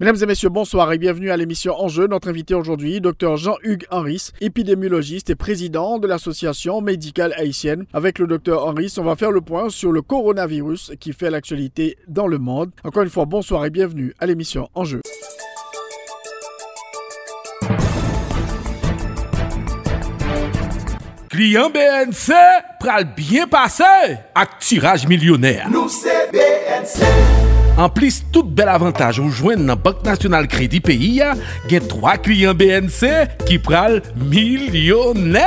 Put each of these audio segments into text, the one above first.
Mesdames et messieurs, bonsoir et bienvenue à l'émission Enjeu. Notre invité aujourd'hui, Dr Jean-Hugues Henris, épidémiologiste et président de l'association médicale haïtienne. Avec le Dr Henris, on va faire le point sur le coronavirus qui fait l'actualité dans le monde. Encore une fois, bonsoir et bienvenue à l'émission Enjeu. Client BNC pral bien passé ak tirage millionnaire. Nous c'est BNC. En plus, tout bel avantage ou jwen nan Bank National Kredi peyi ya, gen 3 kliyen BNC ki pral milyonè.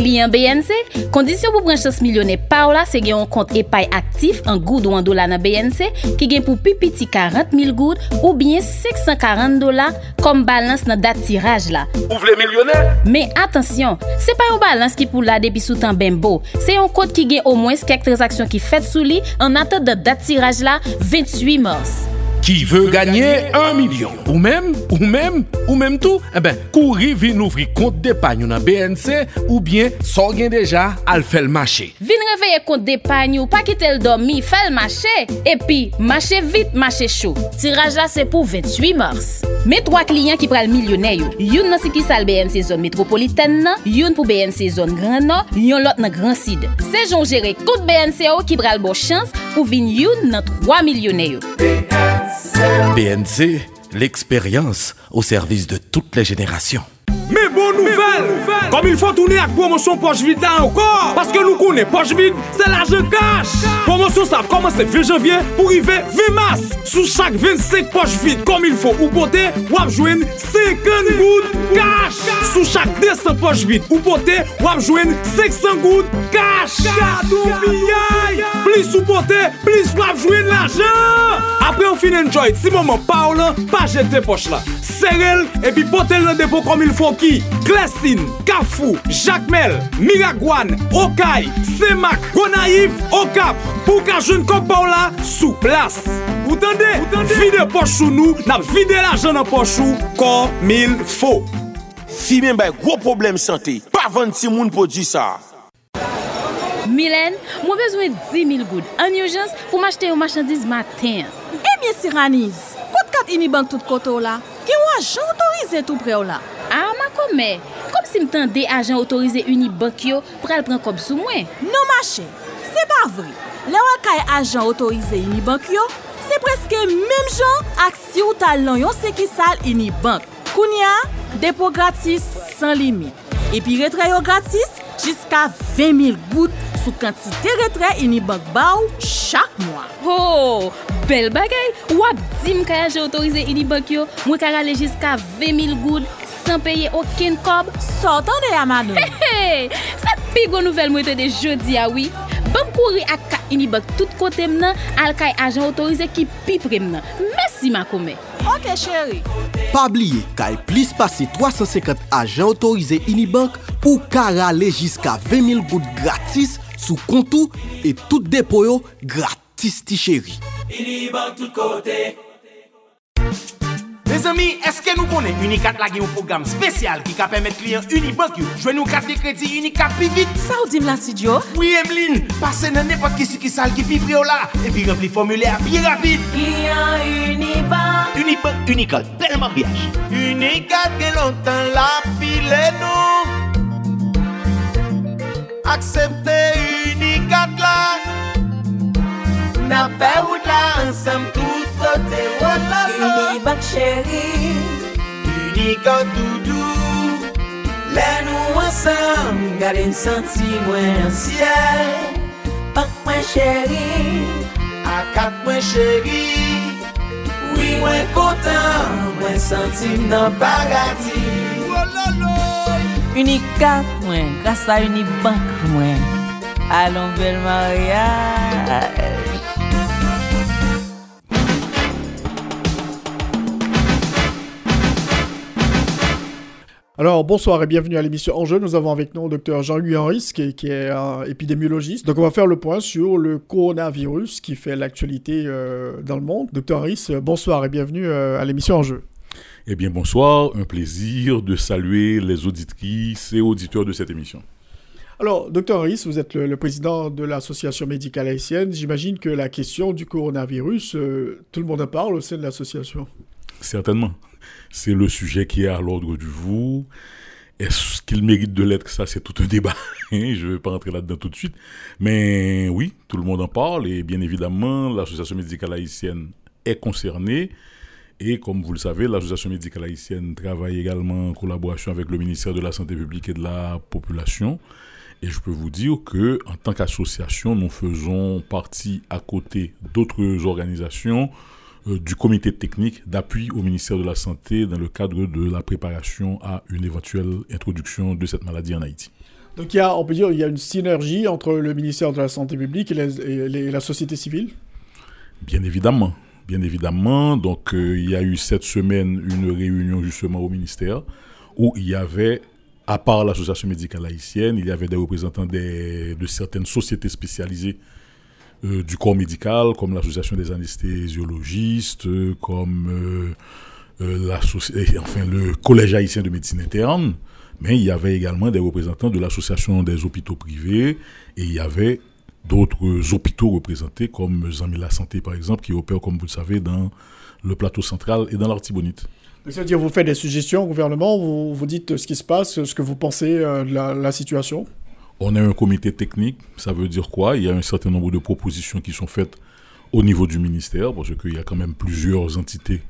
Kliyen BNC, kondisyon pou branches milyonè pa ou la se gen yon kont epay aktif an goud ou an dola nan BNC ki gen pou pipiti 40 mil goud ou bien 640 dola kom balans nan dat tiraj la. Ou vle milyonè? Men atensyon, se pa yon balans ki pou la depi sou soutan bembo, se yon kont ki gen o mwens kek transaksyon ki fet sou li an atan de dat tiraj la 28 mil. Ramos. Qui veut gagner 1 million Ou même, ou même, ou même tout Eh ben, courir vin ouvri compte d'épargne dans BNC ou bien s'en déjà al fait le marché. Vin réveiller compte d'épargne ou pas quitter le dormi, fait le marché et puis marché vite, marché chaud. Tirage là c'est pour 28 mars. Mes trois clients qui prennent millionnaire yo. Youn nan si ki sal BNC zone métropolitaine nan, youn pour BNC zone Grand Nord, yon l'autre nan Grand Sud. C'est jon gérer compte BNC qui pral bon chance pour vin youn nan 3 millionnaire yo. BNC, l'expérience au service de toutes les générations. Mais bonne nouvelle, comme il faut tourner avec promotion poche vide là encore. Parce que nous connaissons poche vide, c'est l'argent cash. Promotion ça commence 20 janvier pour arriver 20 mars. Sous chaque 25 poches vide comme il faut ou porter, ou jouer 50 gouttes cash. Sous chaque 200 poches vide ou porter, ou jouer 500 gouttes cash. Plus ou porter, plus ou jouer l'argent. Après on finit enjoy, si maman parle, pas jeter poche là. Serrel et puis porter le dépôt comme il faut Fouki, Glesin, Kafou, Jacmel, Miragwan, Okay, Semak, Gonaif, Okap, pou ka joun kopaw la sou plas. Ou tande, vide pochou nou, nap vide la joun an pochou, kom il fo. Fi men bay gwo problem sante, pa vante si moun pou di sa. Milen, mwen bezwen 10.000 goud an urjans pou m'achete yo machandise matin. Eh Emye Siranis, kote kat imi bank tout koto la? Gen wajan otorize tou pre ou la? A, ah, ma kome. Kom si m de ajan otorize unibank yo pral pran kob sou mwen. Non ma chen, se pa vri. Le wakay ajan otorize unibank yo, se preske mem jan ak si ou talon yon sekisal unibank. Kounia, depo gratis san limit. Epi retre yo gratis jiska 20.000 gout sou kantite retre unibank ba ou chak mwa. Ho, oh, bel bagay. Wap di m kaya je otorize Unibank yo, mwen ka rale jiska 20.000 goud, san peye oken kob. Sotan de Amado. Hey, hey, sa pigo nouvel mwen te de jodi a oui. Bam kouri ak ka Unibank tout kote m nan, al kay ajan otorize ki pi pre nan. Mersi ma kome. Ok chéri. Pabliye, kay e plis pase 350 ajan otorize Unibank pou ka rale jiska 20.000 goud gratis sou kontou e tout depo yo gratis ti chéri. ili bak tout kote. Mes ami, eske nou konen Unikat lage yon program spesyal ki ka pemet kliyen Unibank yo? Jwen nou kat de kredi Unikat pi vit. Sa ou dim la studio? Oui, Emeline. Pase nan nepot ki su ki sal ki pi pre o la. epi rempli formule a pi rapide. Kliyen Unibank. Unibank, Unikat, belman biyaj. Unikat gen lontan la file nou. Aksepte Unikat la. Nan fe wout la ansam tout sote wala sa Uni bak cheri Uni kak doudou Lè nou ansam Gade m senti mwen an siel. Pak mwen cheri Akak mwen cheri. Oui mwen kontan Mwen senti m nan bagati. Wala lo Unikak mwen Grasa unibank mwen. Allons bel mariage. Alors, bonsoir et bienvenue à l'émission Enjeu. Nous avons avec nous le docteur Jean-Louis Henris, qui, qui, est un épidémiologiste. Donc, on va faire le point sur le coronavirus qui fait l'actualité euh, dans le monde. Docteur Henris, bonsoir et bienvenue euh, à l'émission Enjeu. Eh bien, bonsoir. Un plaisir de saluer les auditrices et auditeurs de cette émission. Alors, docteur Henris, vous êtes le, président de l'Association médicale haïtienne. J'imagine que la question du coronavirus, euh, tout le monde en parle au sein de l'association. Certainement c'est le sujet qui est à l'ordre du jour. Est-ce qu'il mérite de l'être? Ça, c'est tout un débat. Je ne vais pas entrer là-dedans tout de suite. Mais oui, tout le monde en parle. Et bien évidemment, l'Association médicale haïtienne est concernée. Et comme vous le savez, l'Association médicale haïtienne travaille également en collaboration avec le ministère de la Santé publique et de la Population. Et je peux vous dire que, en tant qu'association, nous faisons partie à côté d'autres organisations du comité technique d'appui au ministère de la Santé dans le cadre de la préparation à une éventuelle introduction de cette maladie en Haïti. Donc il y a, on peut dire, il y a une synergie entre le ministère de la Santé publique et, la société civile? Bien évidemment, bien évidemment. Donc euh, il y a eu cette semaine une réunion justement au ministère où il y avait, à part l'association médicale haïtienne, il y avait des représentants de certaines sociétés spécialisées euh, du corps médical, comme l'association des anesthésiologistes, euh, comme euh, enfin, le collège haïtien de médecine interne, mais il y avait également des représentants de l'association des hôpitaux privés et il y avait d'autres hôpitaux représentés comme Zami la Santé par exemple qui opère comme vous le savez dans le plateau central et dans l'Artibonite. C'est-à-dire vous faites des suggestions au gouvernement, vous, vous dites ce qui se passe, ce que vous pensez de la situation? On a un comité technique, ça veut dire quoi? Il y a un certain nombre de propositions qui sont faites au niveau du ministère, parce qu'il y a quand même plusieurs entités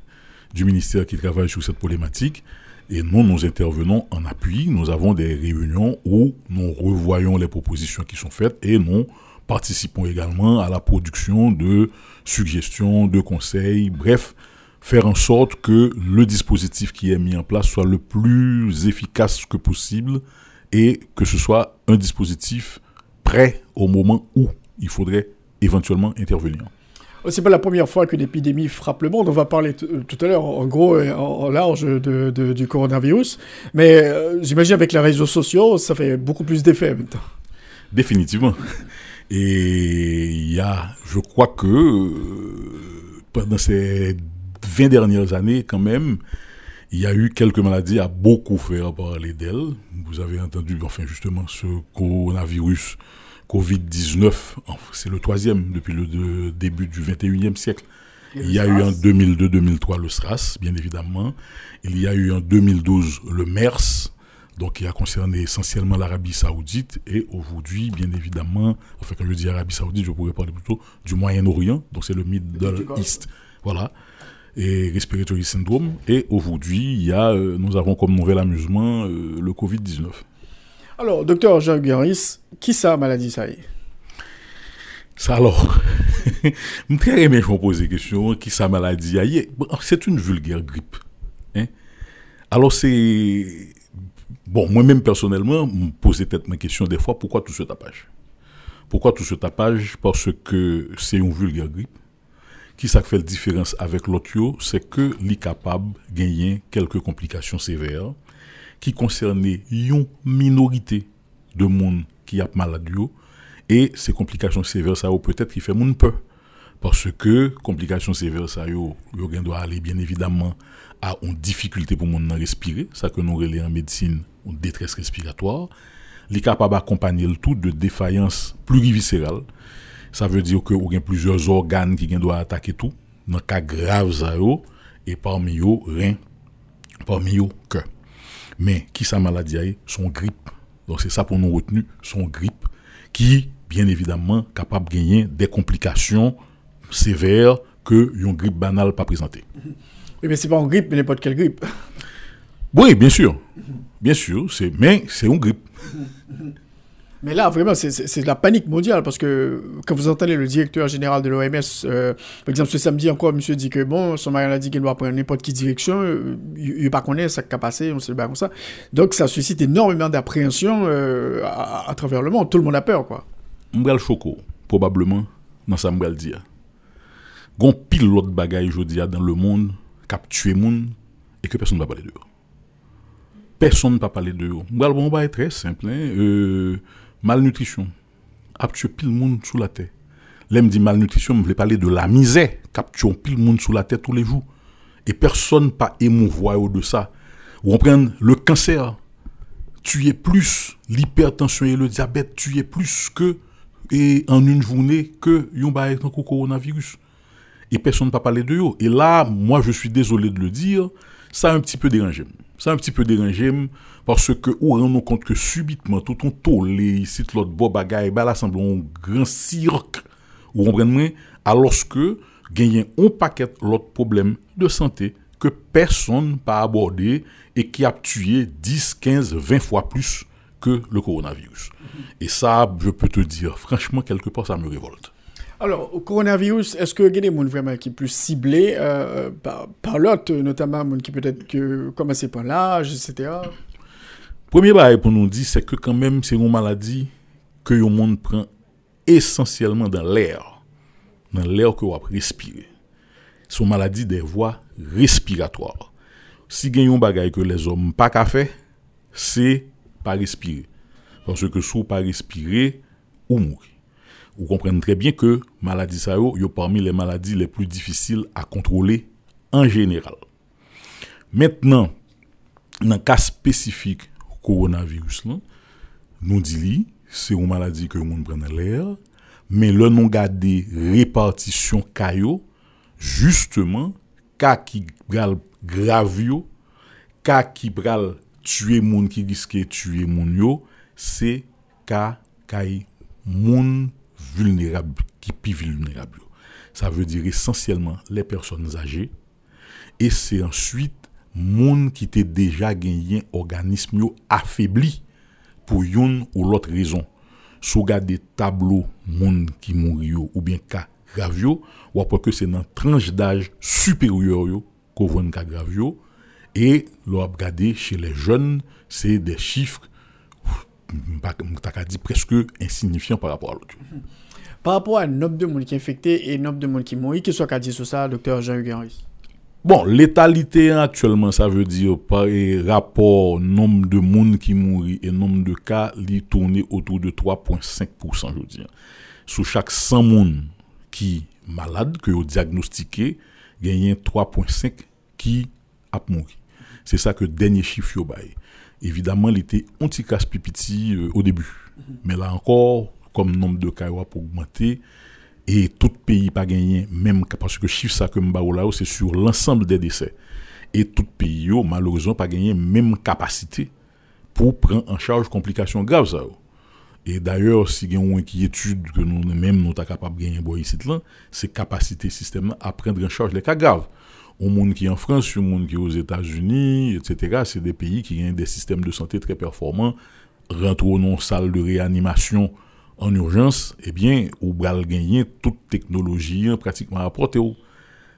du ministère qui travaillent sur cette problématique. Et nous, nous intervenons en appui. Nous avons des réunions où nous revoyons les propositions qui sont faites et nous participons également à la production de suggestions, de conseils, bref, faire en sorte que le dispositif qui est mis en place soit le plus efficace que possible et que ce soit un dispositif prêt au moment où il faudrait éventuellement intervenir. Oh, c'est pas la première fois qu'une épidémie frappe le monde. On va parler euh, tout à l'heure, en gros, et en large de, du coronavirus. Mais euh, j'imagine avec les réseaux sociaux, ça fait beaucoup plus d'effet maintenant. Définitivement. Et il y a, je crois que euh, pendant ces 20 dernières années, quand même, il y a eu quelques maladies à beaucoup faire parler d'elles. Vous avez entendu, enfin justement, ce coronavirus Covid-19, c'est le troisième depuis le début du 21e siècle. Il y a eu en 2002-2003 le SRAS, bien évidemment. Il y a eu en 2012 le MERS, donc qui a concerné essentiellement l'Arabie Saoudite. Et aujourd'hui, bien évidemment, enfin quand je dis Arabie Saoudite, je pourrais parler plutôt du Moyen-Orient, donc c'est le Middle East. Voilà et respiratory syndrome. Et aujourd'hui, il y a, euh, nous avons comme nouvel amusement euh, le Covid-19. Alors, docteur Jean Guéris, qui ça maladie ça est? Ça alors, je très aimé je poser la question, qui ça maladie C'est une vulgaire grippe. Hein? Alors c'est... Bon, moi-même personnellement, me posais peut-être ma question des fois, pourquoi tout ce tapage? Pourquoi tout ce tapage? Parce que c'est une vulgaire grippe qui fait la différence avec l'autre, c'est que est capable gagner quelques complications sévères qui concernent une minorité de monde qui a maladie et ces complications sévères ça peut-être qui fait monde peur. Parce que complications sévères ça yo, doit aller bien évidemment à une difficulté pour monde respirer. Ça que nous relais en médecine une détresse respiratoire. Est capable d'accompagner le tout de défaillance pluriviscérale ça veut dire que y a plusieurs organes qui doivent attaquer tout dans cas grave ça et parmi eux rein parmi eux cœur. Mais qui sa maladie son grippe. Donc c'est ça pour nous retenir son grippe qui bien évidemment capable de gagner des complications sévères que une grippe banale pas présentée. Oui mais c'est pas une grippe mais n'importe quelle grippe. Oui bien sûr. Bien sûr c'est mais c'est une grippe Mais là, vraiment, c'est la panique mondiale parce que quand vous entendez le directeur général de l'OMS, euh, par exemple, ce samedi encore, monsieur dit que bon, son mari a dit qu'il doit prendre n'importe quelle direction, euh, il ne pas connaître ça qui passé, on sait pas comme ça. Donc, ça suscite énormément d'appréhension euh, à, travers le monde. Tout le monde a peur, quoi. Mbral choco, probablement, dans ça mbral dire. Gon pile l'autre bagaille, je dis, dans le monde, cap tuer monde, et que personne ne va parler de personne ne peut parler de eux. Bon, bah, est très simple. Hein. Malnutrition. Capture pile monde sous la terre. L'aime dit malnutrition, je voulais parler de la misère. Capture pile monde sous la terre tous les jours. Et personne pas émouvoir de ça. Ou on prend le cancer. Tu es plus l'hypertension et le diabète, tu es plus que et en une journée que yon ba un coronavirus. Et personne ne peut parler de eux. Et là, moi, je suis désolé de le dire, ça a un petit peu dérangé. Ça a un petit peu dérangé parce que ou rend compte que subitement tout ton tollé ici l'autre beau bagaille bah là semble un grand cirque ou comprenez alors que gagne un paquet l'autre problème de santé que personne n'a abordé et qui a tué 10, 15, 20 fois plus que le coronavirus. Et ça, je peux te dire, franchement, quelque part, ça me révolte. Alors, au coronavirus, est-ce que y a des vraiment qui plus ciblés euh, par, l'autre, notamment qui peut-être que par l'âge, etc. Premier nous dire, c'est que quand même, c'est une maladie que le monde prend essentiellement dans l'air, dans l'air que vous respirez. C'est une maladie des voies respiratoires. Si avez un bagage que les hommes pas qu'à faire, c'est pas respirer. Parce que si vous pas respirer, ou mourir vous comprenez très bien que maladie ça est parmi les maladies les plus difficiles à contrôler en général. Maintenant, dans le cas coronavirus, nous disons c'est une maladie que monde prend dans l'air, mais le non gardé répartition caillot justement cas qui bral grave cas qui bral tuer monde qui risque tuer monde yo, c'est cas kay moun vulnérables, qui plus vulnérables. Ça veut dire essentiellement les personnes âgées. Et c'est ensuite monde qui était déjà gagné organisme affaibli pour une ou l'autre raison. Si des tableaux monde qui mourent ou bien cas gravio, ou après que c'est dans tranche d'âge supérieur qu'on voit cas gravio et l'on regarder chez les jeunes, c'est des chiffres presque insignifiants par rapport à l'autre. Par rapport à nombre de monde qui infecté et nombre de monde qui mourent, qu'est-ce qu'a dit sur ça, docteur Jean-Hugues Bon, létalité actuellement, ça veut dire par rapport nombre de monde qui mourent et nombre de cas, il tourne autour de 3,5%, je veux dire. Sous chaque 100 monde qui malade, que vous diagnostiqué, il y a 3,5 qui a mouru. C'est ça que le dernier chiffre bail. Évidemment, il était anti-casse pipiti euh, au début. Mais là encore, comme nombre de cas pour augmenter et tout pays pas gagné même parce que chiffre ça que là c'est sur l'ensemble des décès et tout pays malheureusement pas gagné même capacité pour prendre en charge complications graves ça. Et d'ailleurs, si a une inquiétude que nous même nous sommes capables de gagner ici, c'est capacité système à prendre en charge les cas graves. Au monde qui est en France, au monde qui est aux États-Unis, etc., c'est des pays qui ont des systèmes de santé très performants, rentrent dans salle de réanimation en urgence, eh bien, ou va gagner toute technologie pratiquement à portée.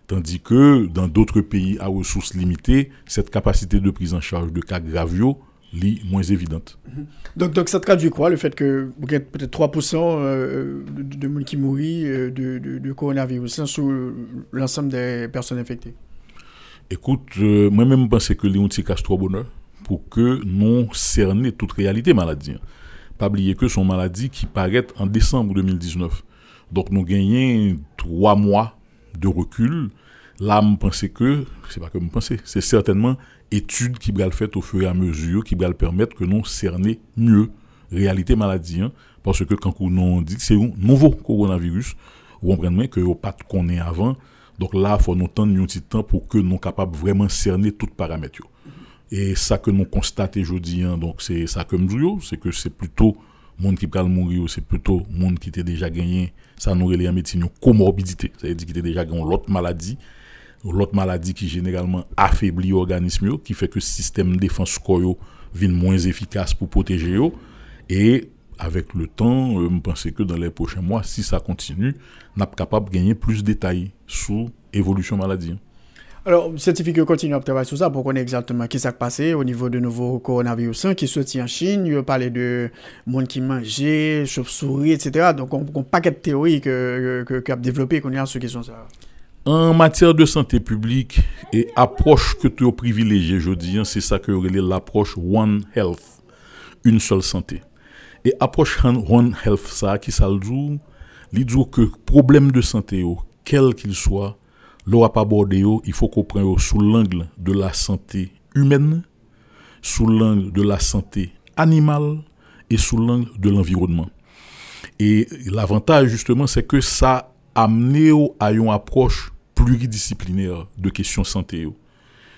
Tandis que dans d'autres pays à ressources limitées, cette capacité de prise en charge de cas gravio est moins évidente. Mhm. Donc, donc ça traduit quoi Le fait que peut-être 3% euh, de, monde qui mourit euh, de, de, coronavirus hein, sous l'ensemble des personnes infectées? Écoute, euh, moi-même, je pense que les casse trop bonheur pour que nous cerner toute réalité maladie. Pas oublier que son maladie qui paraît en décembre 2019. Donc nous gagnons trois mois de recul. Là, je pense que, c'est pas que je pense, c'est certainement études qui vont le faire au fur et à mesure, qui vont permettre que nous cerner mieux réalité maladie. Hein. parce que quand on dit que c'est un nouveau coronavirus, vous comprenez que vous pas qu'on est avant. Donc là, il faut nous tendre un petit temps pour que nous soyons capables vraiment cerner tous les paramètres. Et ça que nous constatons aujourd'hui, hein, donc c'est ça que nous c'est que c'est plutôt monde qui peut mourir, c'est plutôt monde qui était déjà gagné, ça nous relève en médecine, comorbidité. Ça veut dire qu'il était déjà gagné l'autre maladie, l'autre maladie qui généralement affaiblit l'organisme, qui fait que le système de défense score vient moins efficace pour protéger. Et avec le temps, euh, je pense que dans les prochains mois, si ça continue, on est capable de gagner plus de détails sur l'évolution maladie. Alors, scientifiques continuent à travailler sur ça pour connaître exactement ce qui s'est passé au niveau de nouveau coronavirus hein, qui sorti en Chine. Il parlait de monde qui mangeait, chauve-souris, etc. Donc, on, un paquet de théories que, que, a développé qu'on a sur question ça. En matière de santé publique et approche que tu as privilégiée, je dis, hein, c'est ça que l'approche One Health, une seule santé. Et approche One Health, ça, qui ça le dit, que problème de santé, quel qu'il soit, l'aura pas abordé, il faut qu'on prenne sous l'angle de la santé humaine, sous l'angle de la santé animale et sous l'angle de l'environnement. Et l'avantage, justement, c'est que ça amené à une approche pluridisciplinaire de questions santé.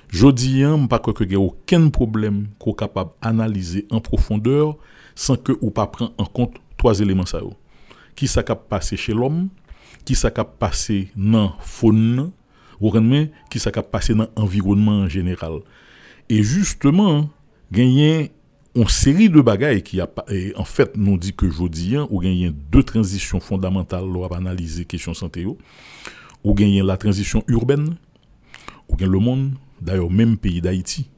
Je dis, je ne crois qu'il n'y a aucun problème qu'on capable d'analyser en profondeur sans que ou pas en compte trois éléments. Ça, qui s'est passé chez l'homme, qui s'est passé dans la faune, qui s'est passé dans l'environnement en général. Et justement, gagner une série de bagailles qui a en fait nous dit que jeudi hein, ou gagner deux transitions fondamentales pour analyser question santé ou gagner la transition urbaine ou gagner le monde d'ailleurs même pays d'Haïti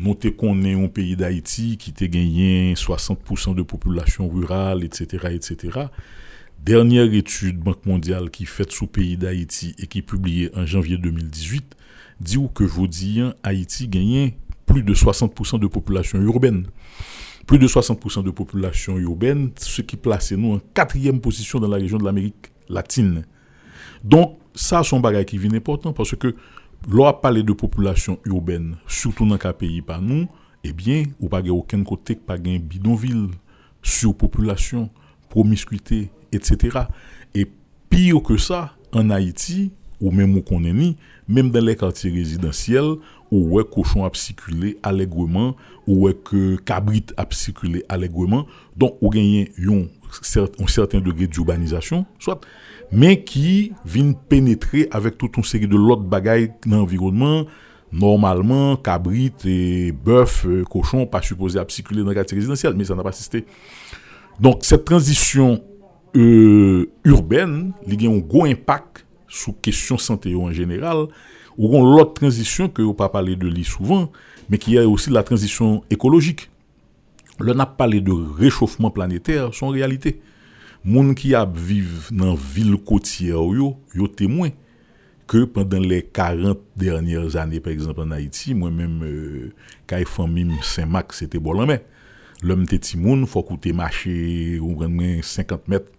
Notez qu'on est un pays d'Haïti qui a gagné 60% de population rurale, etc., etc. Dernière étude Banque mondiale qui faite sous pays d'Haïti et qui est publiée en janvier 2018 dit que dis, Haïti gagne plus de 60% de population urbaine. Plus de 60% de population urbaine, ce qui place nous en quatrième position dans la région de l'Amérique latine. Donc, ça, c'est un bagage qui vient important parce que l'on parlé de population urbaine, surtout dans un pays par nous, eh bien, ou pas aucun côté, pas de bidonville, surpopulation, promiscuité, etc. Et pire que ça, en Haïti, ou même où qu'on même dans les quartiers résidentiels, où est cochon a allègrement, où est que cabrit allègrement, donc où gagne un certain degré d'urbanisation, soit, mais qui vient pénétrer avec toute une série de l'autre bagailles dans l'environnement, normalement, cabrit et bœuf, euh, cochon, pas supposé à dans les quartiers résidentiels, mais ça n'a pas assisté. Donc, cette transition euh, urbaine, il y a un gros impact sur question santé en général, ou l'autre transition que vous pas parlé de lui souvent, mais qui est aussi la transition écologique. Le n'a parlé de réchauffement planétaire, son réalité. Moun qui a vivent dans ville côtière yo, yo témoin que pendant les 40 dernières années par exemple en Haïti, moi-même euh, quand famille Saint-Marc c'était bon mais l'homme était timoun, faut coûter marcher ou 50 mètres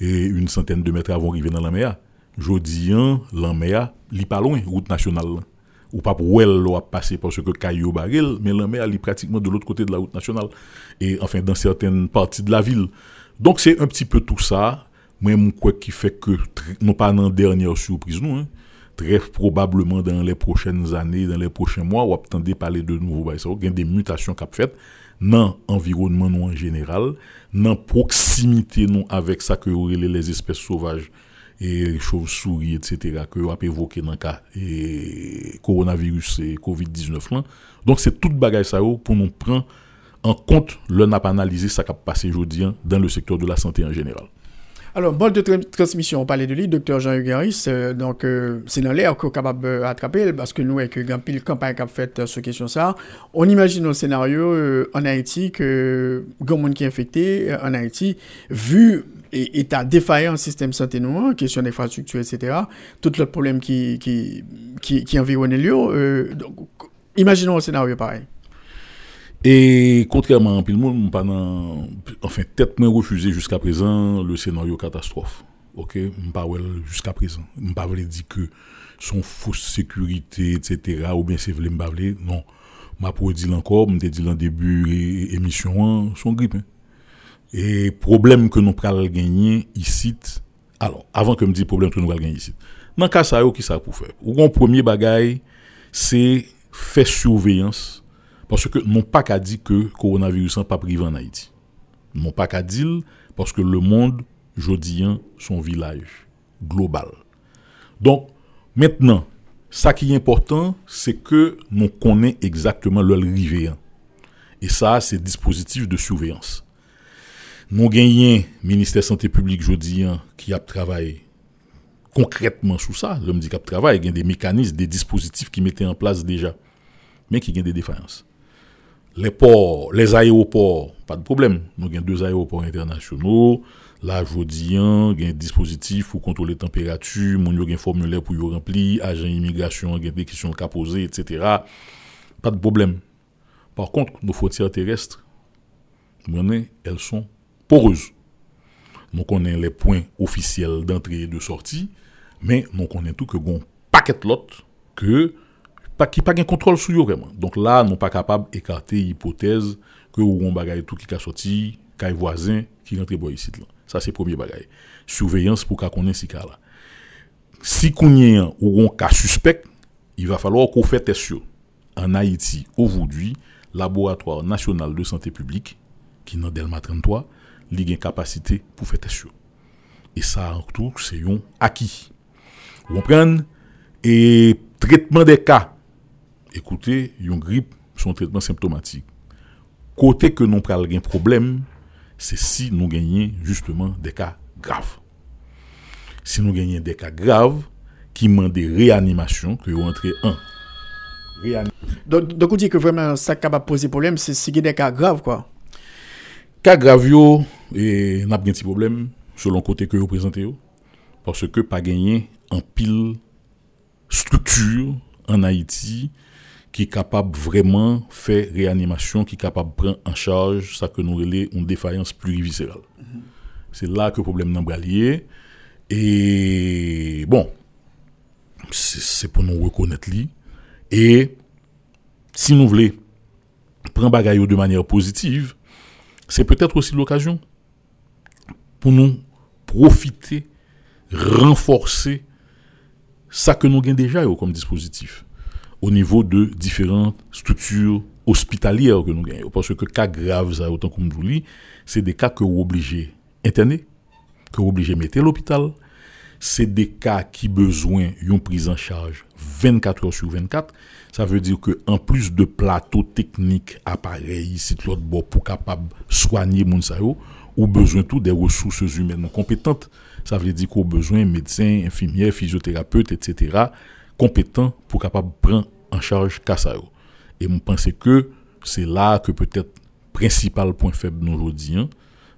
et une centaine de mètres avant d'arriver dans la mer. Jodi an, mer, li pas loin, route nationale. Ou pas pour elle a passer parce que Caillou baril, mais mer li pratiquement de l'autre côté de la route nationale. Et enfin, dans certaines parties de la ville. Donc c'est un petit peu tout ça. Moi, quoi qui fait que, non pas dans dernière surprise, nous, hein, très probablement dans les prochaines années, dans les prochains mois, on va parler de nouveaux Il y a des mutations qu'a faites dans l'environnement en général, dans proximité avec ça que les espèces sauvages et chauves-souris, etc., que vous avez évoqué dans le cas et coronavirus et COVID-19. Donc, c'est toute bagaille ça pour nous prendre en compte n'a pas analysé ça qui a passé aujourd'hui hein, dans le secteur de la santé en général. Alors, bol de transmission, on parlait de lui, docteur Jean-Hugues euh, donc euh, c'est dans l'air qu'on est capable d'attraper, parce que nous, avec une pile campagne qu'a fait euh, sur question ça, on imagine un scénario en Haïti que, grand monde qui est infecté en Haïti, vu et état défaillant système santé nous, question d'infrastructure, etc., tout le problème qui, qui, qui, qui environne lieu. donc, imaginons un scénario pareil. Et contrairement à tout le monde, pendant, enfin, moi refusé jusqu'à présent le scénario catastrophe. Ok, pas jusqu'à présent. Je pas dire que son fausse sécurité, etc., ou bien c'est vrai, pas non. Ma pour dire encore, je dit en début émission, son grippe. Hein. Et problème que nous pral gagner ici, alors, avant que me dise problème que nous pral gagner ici. Dans cas ça, qui ça pour faire? Ou premier bagaille, c'est faire surveillance parce que non pas qu'à dire que le coronavirus n'est pas privé en Haïti. Non pas qu'à dire parce que le monde, jodi, son village global. Donc, maintenant, ça qui est important, c'est que nous connaissons exactement le rivé. Et ça, c'est dispositif de surveillance. Nous gagnons ministère santé publique jodi qui a travaillé concrètement sur ça. Dit qu'il travaille, il y a des mécanismes, des dispositifs qui mettaient en place déjà, mais qui ont des défaillances. Les ports, les aéroports, pas de problème. Nous avons deux aéroports internationaux. Là, je dis, hein, il y a un dispositif pour contrôler la température, il y a un formulaire pour remplir, agent immigration, il y a des questions à poser, etc. Pas de problème. Par contre, nos frontières terrestres, elles sont poreuses. Nous connaissons les points officiels d'entrée et de sortie, mais nous connaissons tout que bon paquet l'autre que pas qui pas de contrôle sur eux vraiment. Donc là, nous pas capable d'écarter l'hypothèse que on bagaille tout qui a sorti, kay voisin qui rentre. Ça c'est premier bagaille. Surveillance pour qu'on connaisse ces cas là. Si a ou un cas suspect, il va falloir qu'on fait test sûr. En Haïti, aujourd'hui, laboratoire national de santé publique qui dans Delma 33, il a capacité pour faire test sûr. Et ça en tout, c'est un acquis. Vous comprenez? Et traitement des cas. Écoutez, une grippe, son traitement symptomatique. Côté que nous prenons un problème, c'est si nous gagnons justement des cas graves. Si nous gagnons des cas graves qui demandent des réanimations, que vous entrez un. Donc, donc, on dit que vraiment, ça capable poser problème, c'est si des cas graves, quoi. Cas graves, et n'a pas de problème, selon côté que vous présentez, parce que pas gagner en pile structure en Haïti qui est capable vraiment de faire réanimation, qui est capable de prendre en charge ça que nous relais une défaillance pluriviscérale. Mm C'est là que le problème n'a lié. Et bon, c'est pour nous reconnaître lui. Et si nous voulons prendre bagaille de manière positive, c'est peut-être aussi l'occasion pour nous profiter, renforcer ça que nous avons déjà comme dispositif au niveau de différentes structures hospitalières que nous gagnons. Parce que cas graves, autant je vous dis, c'est des cas que vous obligez interner, que vous obligez mettre à l'hôpital. C'est des cas qui besoin d'une prise en charge 24 heures sur 24. Ça veut dire que en plus de plateaux techniques, appareils, sites l'autre pour capable soigner mon ou besoin tout des ressources humaines compétentes. Ça veut dire qu'on besoin de médecins, infirmières, physiothérapeutes, etc., compétents pour capable prendre en charge Kassao. Et je pense que c'est là que peut-être principal point faible nous aujourd'hui. Hein.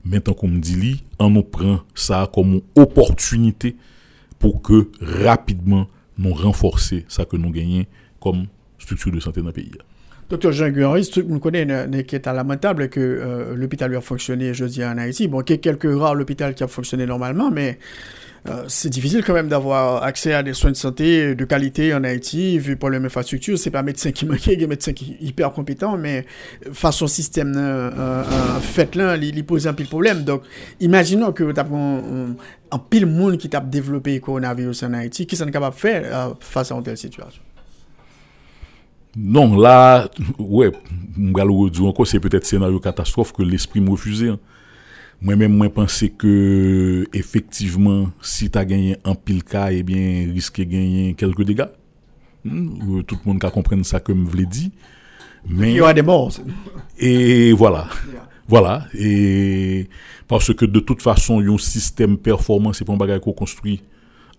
Maintenant qu'on me dit, on nous prend ça comme une opportunité pour que rapidement nous renforcer ça que nous gagnons comme structure de santé dans le pays. Docteur Jean Guéry, ce que nous connaissons qui est lamentable que euh, l'hôpital a fonctionné, je dis, en Haïti. Bon, il y a quelques rares l'hôpital qui a fonctionné normalement, mais euh, c'est difficile quand même d'avoir accès à des soins de santé de qualité en Haïti, vu pour les infrastructures. C'est pas un médecin qui manque, il y a un médecin qui hyper compétent, mais au système euh, euh, fait là, il, pose un pile problème. Donc, imaginons que tu as un, pile monde qui t'a développé le coronavirus en Haïti, qui sont capable de faire face à une telle situation. Non, là, ouais, c'est peut-être scénario catastrophe que l'esprit me refusait. Hein. Moi-même, moi, pensais que, effectivement, si tu as gagné un pile cas, eh bien, risque de gagner quelques dégâts. Hmm, tout le monde a compris ça que je voulais dire. Mais, il y aura des morts. Et voilà. Voilà. Et parce que de toute façon, il y a un système performant, c'est pas un bagage qu'on construit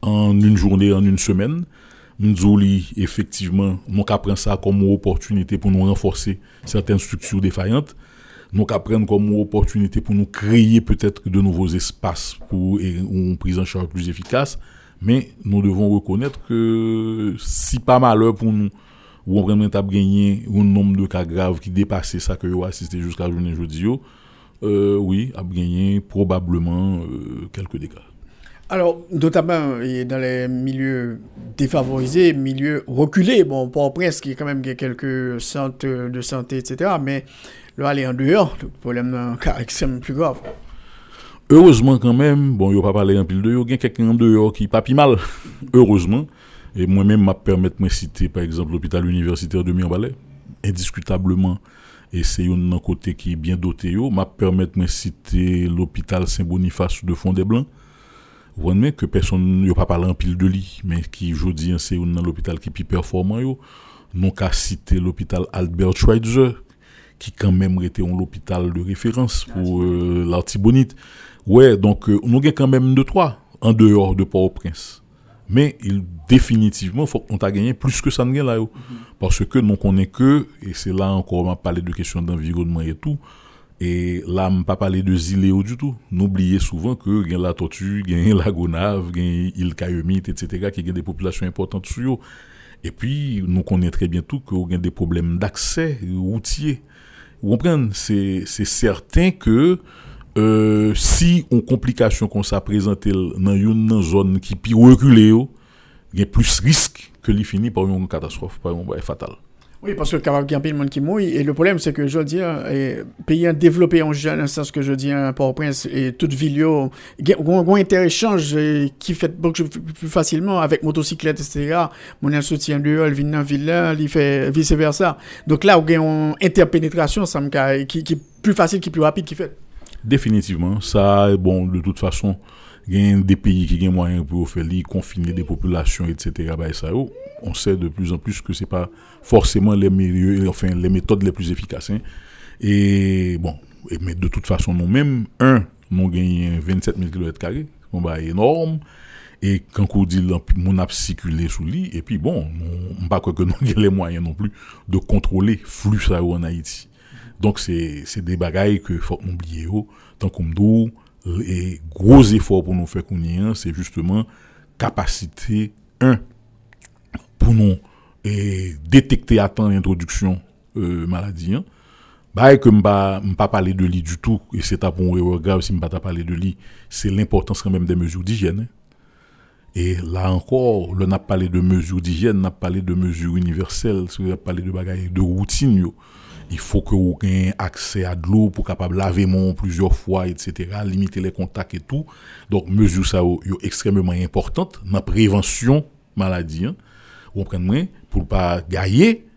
en une journée, en une semaine. Nous effectivement, nous apprenons ça comme une opportunité pour nous renforcer certaines structures défaillantes nous prendre comme opportunité pour nous créer peut-être de nouveaux espaces pour une prise en charge plus efficace. Mais nous devons reconnaître que si pas malheur pour nous, ou on vraiment gagné un nombre de cas graves qui dépassait ça que vous assisté jusqu'à journée jeudi, euh, oui, a gagné probablement euh, quelques dégâts. Alors, notamment dans les milieux défavorisés, milieux reculés, bon, il y a quand même quelques centres de santé, etc. Mais Là, aller en dehors, le problème c'est plus grave. Heureusement quand même, bon, a pas parlé en pile de il y a quelqu'un en dehors qui pas mal, heureusement. Et moi-même, m'a permis de citer, par exemple, l'hôpital universitaire de Mirbalet, indiscutablement. Et c'est un côté qui est bien doté, m'a permis de citer l'hôpital Saint-Boniface de Fond-des-Blancs. Vous voyez que personne n'a pas parlé en pile de lit, mais qui, je dis, c'est l'hôpital qui est plus performant. Nous avons cité l'hôpital Albert Schweitzer, qui quand même était l'hôpital de référence pour euh, l'artibonite. Ouais, donc euh, nous avons quand même deux, trois en dehors de Port-au-Prince. Mais il, définitivement, faut qu'on t'a gagné plus que ça ne là. yo. Parce que nous connaissons que, et c'est là encore, on va parler de questions d'environnement et tout, et là, on pas parler de ziléo du tout. N'oubliez souvent que il y a la tortue, il y a la gonave, il y a l'île Cayemite, etc., qui ont des populations importantes sur eux. Et puis, nous connaissons très bien tout qu'il y a des problèmes d'accès routier. Vous comprenez? C'est certain que euh, si on complication qu'on ça présente dans une zone qui plus reculée, il y a plus risque que l'y finit par une catastrophe, par une bail fatal. Oui, parce que capable qu'il y a de monde qui mouille. Et le problème, c'est que je veux dire, pays développé en jeune, le sens que je dis, hein, Port-au-Prince et toute ville, a un inter-échange eh, qui fait beaucoup plus facilement avec motocyclette, etc. Mon un soutien de il vient dans la ville il fait vice-versa. Donc là, y a une interpénétration, ça me qui, qui est plus facile, qui est plus rapide, qui fait. Définitivement, ça, bon, de toute façon, il y a des pays qui ont moyen pour faire confiner des populations, etc. bah, ça, yo, on sait de plus en plus que c'est pas forcément les milieux, les méthodes les plus efficaces. hein. Et bon, mais de toute façon, nous-mêmes, un, nous gagnons 27 000 km, c'est énorme. Et quand on dit mon circulé sous lui, et puis bon, on pas que nous les moyens non plus de contrôler flux en Haïti. Donc c'est des bagailles que faut oublier yo. tant comme nous et gros efforts pour nous faire qu'on est, c'est justement capacité un pour nous et détecter à temps l'introduction euh, maladie hein. Bah, que m'pa m'pa parler de lit du tout et c'est à bon regard si m'pa parler de lit, c'est l'importance quand même des mesures d'hygiène. hein. Et là encore, le n'a parlé de mesures d'hygiène, n'a parlé de mesures universelles, on a parlé de bagailles de routine. yo. Il faut que vous ayez accès à de l'eau pour capable laver mon plusieurs fois, etc., limiter les contacts et tout. Donc, mesures ça yo extrêmement importantes dans la prévention maladie. hein. Comprenez? Pour pas gailler.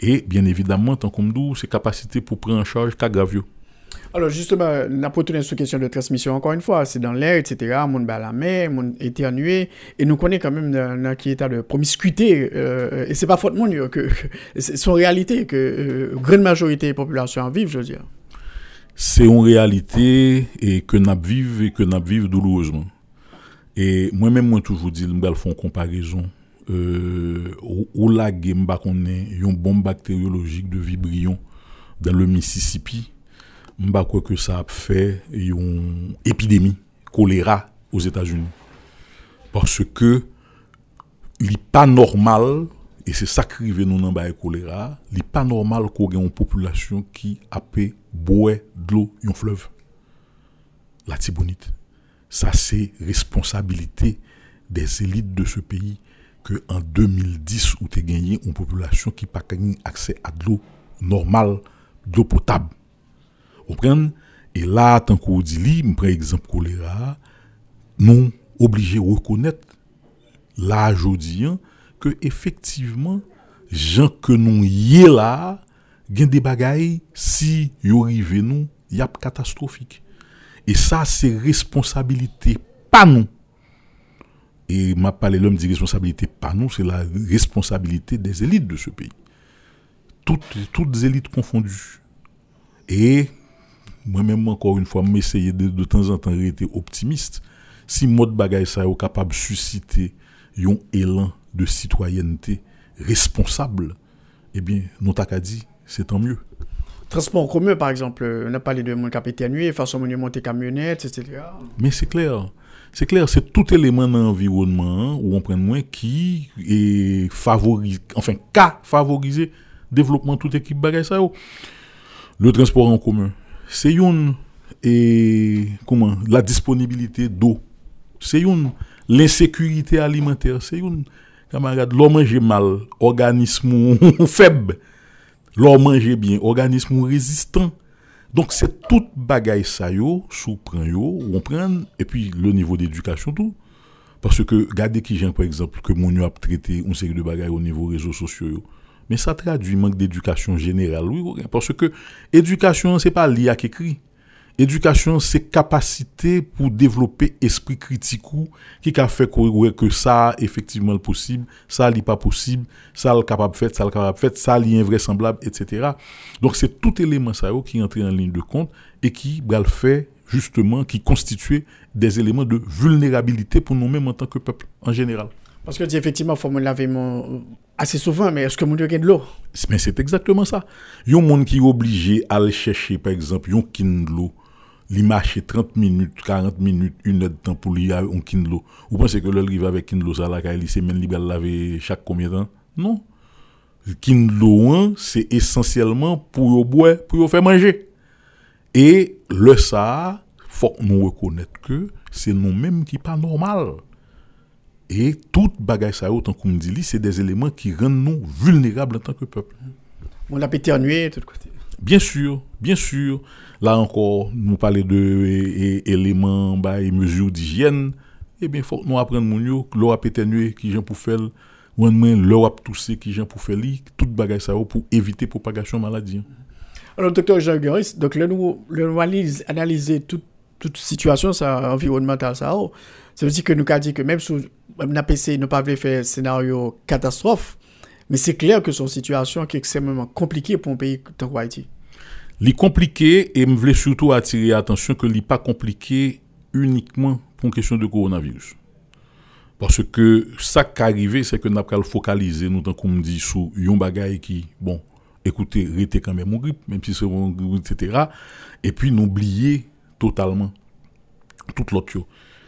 Et bien évidemment, tant comme nous, c'est capacité pour prendre en charge cas grave. Alors justement, on a retourné sur question de transmission encore une fois, c'est dans l'air, etc., mon bas à la mer, mon éternué, et nous connaissons quand même qui état de promiscuité, euh, et c'est pas faute yo, que, que c'est son réalité que euh, grande majorité des populations en vivent, je veux dire. c'est une réalité et que nous vivons et que nous vivons douloureusement. Et moi-même, moi, toujours dit, vais faire une comparaison. Euh, où, où la game, qu'on est, une bombe bactériologique de vibrion dans le Mississippi, je crois que ça a fait une épidémie, choléra aux États-Unis. Parce que, n'est pas normal, et c'est ça qui arrive nous dans le choléra, n'est pas normal qu'on ait une population qui a boire de l'eau un fleuve. La Tibonite. Ça, c'est responsabilité des élites de ce pays que en 2010, où tu as gagné une population qui n'a pas accès à de l'eau normale, de l'eau potable. Vous comprenez? Et là, tant qu'on dit, li, je prends exemple choléra, nous obligés de reconnaître là aujourd'hui hein, que effectivement gens que nous y est là gen des bagailles si yo rive nous y a catastrophique et ça c'est responsabilité pas nous et m'a parlé l'homme dit responsabilité pas nous c'est la responsabilité des élites de ce pays toutes toutes élites confondues et moi-même encore une fois m'essayer de, de temps en temps rester optimiste si mode bagay ça est capable de susciter un élan de citoyenneté responsable, eh bien, nous qu'à dit, c'est tant mieux. Transport commun, par exemple, on a parlé de mon capitaine nuit, façon de monter camionnette, etc. Mais c'est clair. C'est clair, c'est tout élément dans l'environnement où on prend moins qui est favorise, enfin, qu'a favorisé le développement de toute équipe bagay. Le transport en commun, c'est une, et comment, la disponibilité d'eau. C'est une, l'insécurité alimentaire, c'est une, camarade, l'homme mange mal, organisme faible, l'homme mange bien, organisme résistant. Donc c'est toute bagaille ça yo, sous prend yo, on prend, et puis le niveau d'éducation tout. Parce que, regardez qui j'ai par exemple, que mon a traité une série de bagailles au niveau réseaux sociaux. Mais ça traduit manque d'éducation générale, oui, parce que éducation, c'est pas l'IA qui écrit. Éducation, c'est capacité pour développer esprit critique qui a fait que, ça, effectivement, le possible, ça, n'est pas possible, ça, le capable fait, ça, le capable fait, ça, est invraisemblable, etc. Donc, c'est tout élément yo, qui entre en ligne de compte et qui le faire, justement, qui constitue des éléments de vulnérabilité pour nous-mêmes en tant que peuple, en général. Parce que effectivement, il faut laver assez souvent, mais est-ce que mon Dieu gagne de l'eau? Mais c'est exactement ça. Il y a un monde qui est obligé à aller chercher, par exemple, un kin de l'eau. Il marche 30 minutes, 40 minutes, une heure de temps pour lui un kin de l'eau. Vous pensez que l'heure va avec kin de l'eau, ça, là, il s'est même libéré laver chaque combien de temps? Non. Kin de l'eau, c'est essentiellement pour boire, pour faire manger. Et le ça, faut nous reconnaître que c'est nous-mêmes qui pas normal. Et tout bagage ça, autant qu'on dit, c'est des éléments qui rendent nous vulnérables en tant que peuple. On a péternué tout côté. Bien sûr, bien sûr. Là encore, nous parler de éléments bah, et mesures d'hygiène. Eh bien, faut nous apprendre mon yo, l'eau a péternué, qui j'en pour faire, ou l'eau a toussé, qui j'en pour faire, tout bagage ça pour éviter propagation maladie. Alors, docteur Jean donc, le nous, le nous analyser toute, toute situation ça, environnementale, ça, oh, ça veut dire que nous avons dit que même si on a essayé de ne pas faire un scénario catastrophe, mais c'est clair que c'est une situation qui est extrêmement compliquée pour un pays comme Haïti. Est compliqué et je voulais surtout attirer l'attention que n'est pas compliqué uniquement pour une question de coronavirus. Parce que ça qui est arrivé, c'est que nous avons focaliser, nous, comme dit, sur un bagage qui, bon, écoutez, rester quand même mon grippe, même si c'est mon grippe, etc. Et puis n'oublier totalement tout l'autre.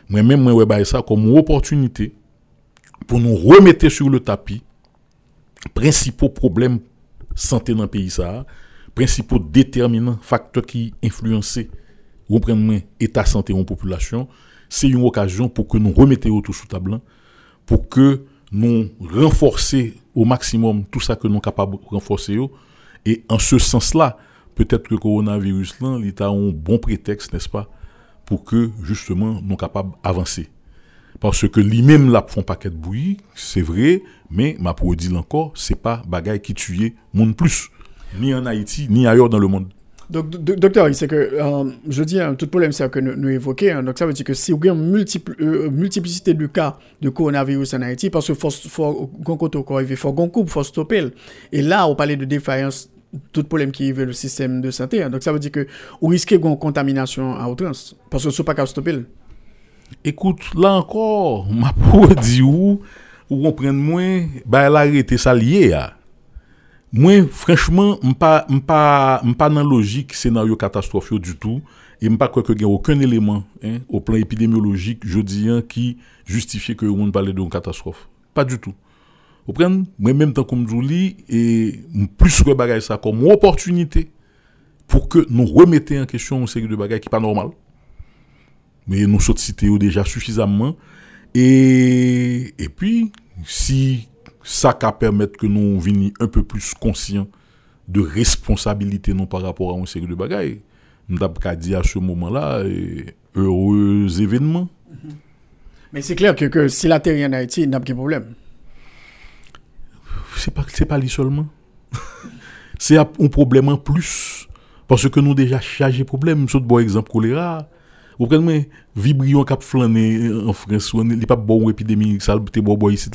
Moi-même, moi, ouais, ça comme une opportunité pour nous remettre sur le tapis principaux problèmes santé dans le pays, principaux déterminants, facteurs qui influencent l'état santé en population. C'est une occasion pour que nous remettions autour sous table, pour que nous renforcer au maximum tout ça que nous sommes capables de renforcer. Et en ce sens-là, peut-être que le coronavirus, il a un bon prétexte, n'est-ce pas, pour que justement nous sommes capables d'avancer. Parce que lui-même là font paquet de bouillie, c'est vrai, mais ma dire encore, c'est pas bagaille qui tue monde plus, ni en Haïti, ni ailleurs dans le monde. Donc, docteur, c'est que, euh, je dis, hein, tout problème, c'est que nous, nous évoquons, hein, donc ça veut dire que si vous avez une euh, multiplicité de cas de coronavirus en Haïti, parce qu'il faut, faut, faut, faut qu'on faut stopper. Et là, on parlait de défaillance tout problème qui veut le système de santé. Hein. donc ça veut dire que vous risquez une contamination à outrance, parce que ce n'est pas qu'à stopper. Écoute, là encore, ma pour dire où, où on prend moins, bah, l'arrêté ça lié à. Moi, franchement, je pas, pas, pas dans la logique scénario catastrophe du tout. Et je ne crois qu'il n'y a aucun élément hein, au plan épidémiologique, je dis, qui justifie que on parle d'une catastrophe. Pas du tout. Vous prenez, moi, même temps comme je dis, et plus que ça comme opportunité pour que nous remettions en question une série de bagages qui n'est pas normal. Mais nous sommes cités déjà suffisamment. Et, et puis, si ça peut permettre que nous venions un peu plus conscients de responsabilité non par rapport à une série de bagages, nous avons dire à ce moment-là, heureux événement. Mais c'est clair que, que, si la terre est en Haïti, il n'y a pas de problème. C'est pas, pas lui seulement. c'est un problème en plus. Parce que nous déjà chargé problème. Sauf bon exemple choléra. Vous comprenez, vibrion cap flâner en France, il n'y a pas bon épidémie, ça te bon boy ici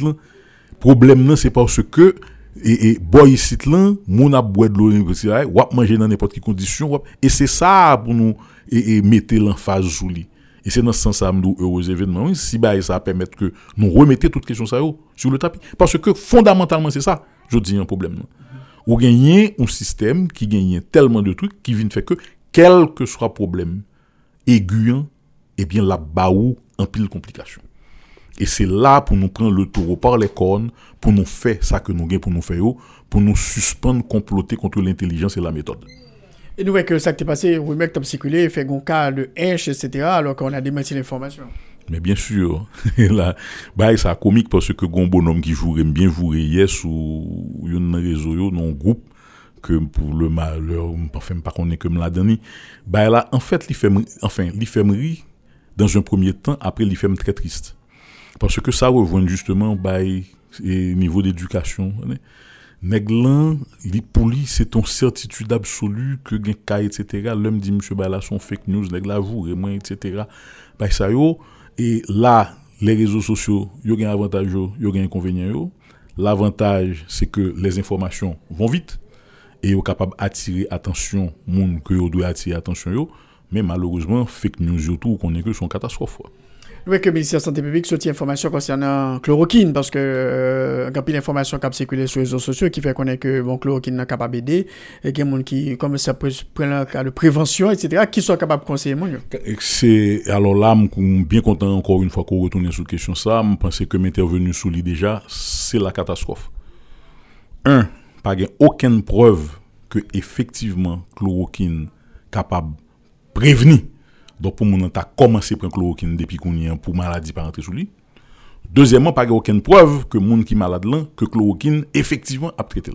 Problème c'est parce que et, et boy mon a de l'eau ou manger dans n'importe quelle condition et c'est ça pour nous et, et mettre l'emphase sur. Et c'est dans ce sens-là, nous, heureux événements, si bah, ça permet que nous remettions toutes questions ça, sur le tapis. Parce que fondamentalement, c'est ça, je dis un problème. Ou gagner un système qui gagne tellement de trucs qui vient faire que, quel que soit problème, aigu, eh bien, la baou en pile complication. Et c'est là pour nous prendre le taureau par les cornes, pour nous faire ça que nous gagnons, pour nous faire, pour nous suspendre, comploter contre l'intelligence et la méthode. Et nous voyons que ça qui est passé, oui, mec, t'as circulé, fait un cas de H, etc., alors qu'on a démenti l'information. Mais bien sûr, là, bah, ça comique parce que un bonhomme qui jouerait bien jouer hier sur un réseau, dans un groupe, que pour le malheur, enfin, pas qu'on est comme la dernière, bah, là, en fait, il fait, enfin, rire dans un premier temps, après, il fait très triste. Parce que ça rejoint justement, bah, niveau d'éducation. Nèg lan, li pour lui, c'est ton certitude absolue que gen cas etc. L'homme dit monsieur bah là son fake news, et moi etc. Bah ça et là les réseaux sociaux, yo gen avantage yo gen inconvénient. L'avantage c'est que les informations vont vite et yo capable attirer attention monde que yo doit attirer attention mais malheureusement fake news yo tout qu'on catastrophe. Oui, que le ministère de la Santé publique soutient information concernant chloroquine, parce que euh, quand il y a l'information qui a circulé sur les réseaux sociaux qui fait qu'on est que bon, chloroquine n'est capable d'aider, et qu'il y a des gens qui, comme ça prend un cas de prévention, etc., qui sont capables de conseiller. Moi, c'est, alors là, je suis bien content encore une fois qu'on retourne sur la question ça. Je pense que m'intervenu sous lui déjà, c'est la catastrophe. Un, pas aucune preuve que effectivement chloroquine capable de prévenir donc, pour mon ta commencé à prendre chloroquine depuis qu'on y pour maladie par rentrer sous lui. Deuxièmement, pas aucune preuve que monde qui malade là, que chloroquine effectivement a traité.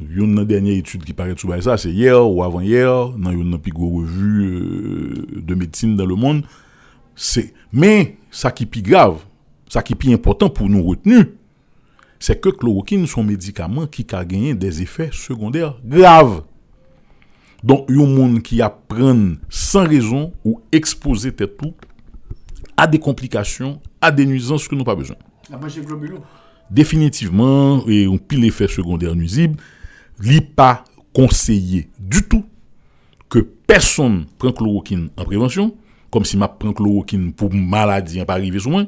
Une dernière étude qui paraît sur ça, c'est hier ou avant-hier, dans une plus revue euh, de médecine dans le monde. C'est, mais, ça qui est plus grave, ça qui est plus important pour nous retenir, c'est que chloroquine sont médicaments qui a gagné des effets secondaires graves. Donc, il y a un monde qui apprend sans raison ou exposer tête tout à des complications, à des nuisances que nous n'avons pas besoin. La globulo. Définitivement, et un pile effet secondaire nuisible, n'est pas conseillé du tout que personne prenne chloroquine en prévention, comme si je prends chloroquine pour maladie, pas arriver sur moi.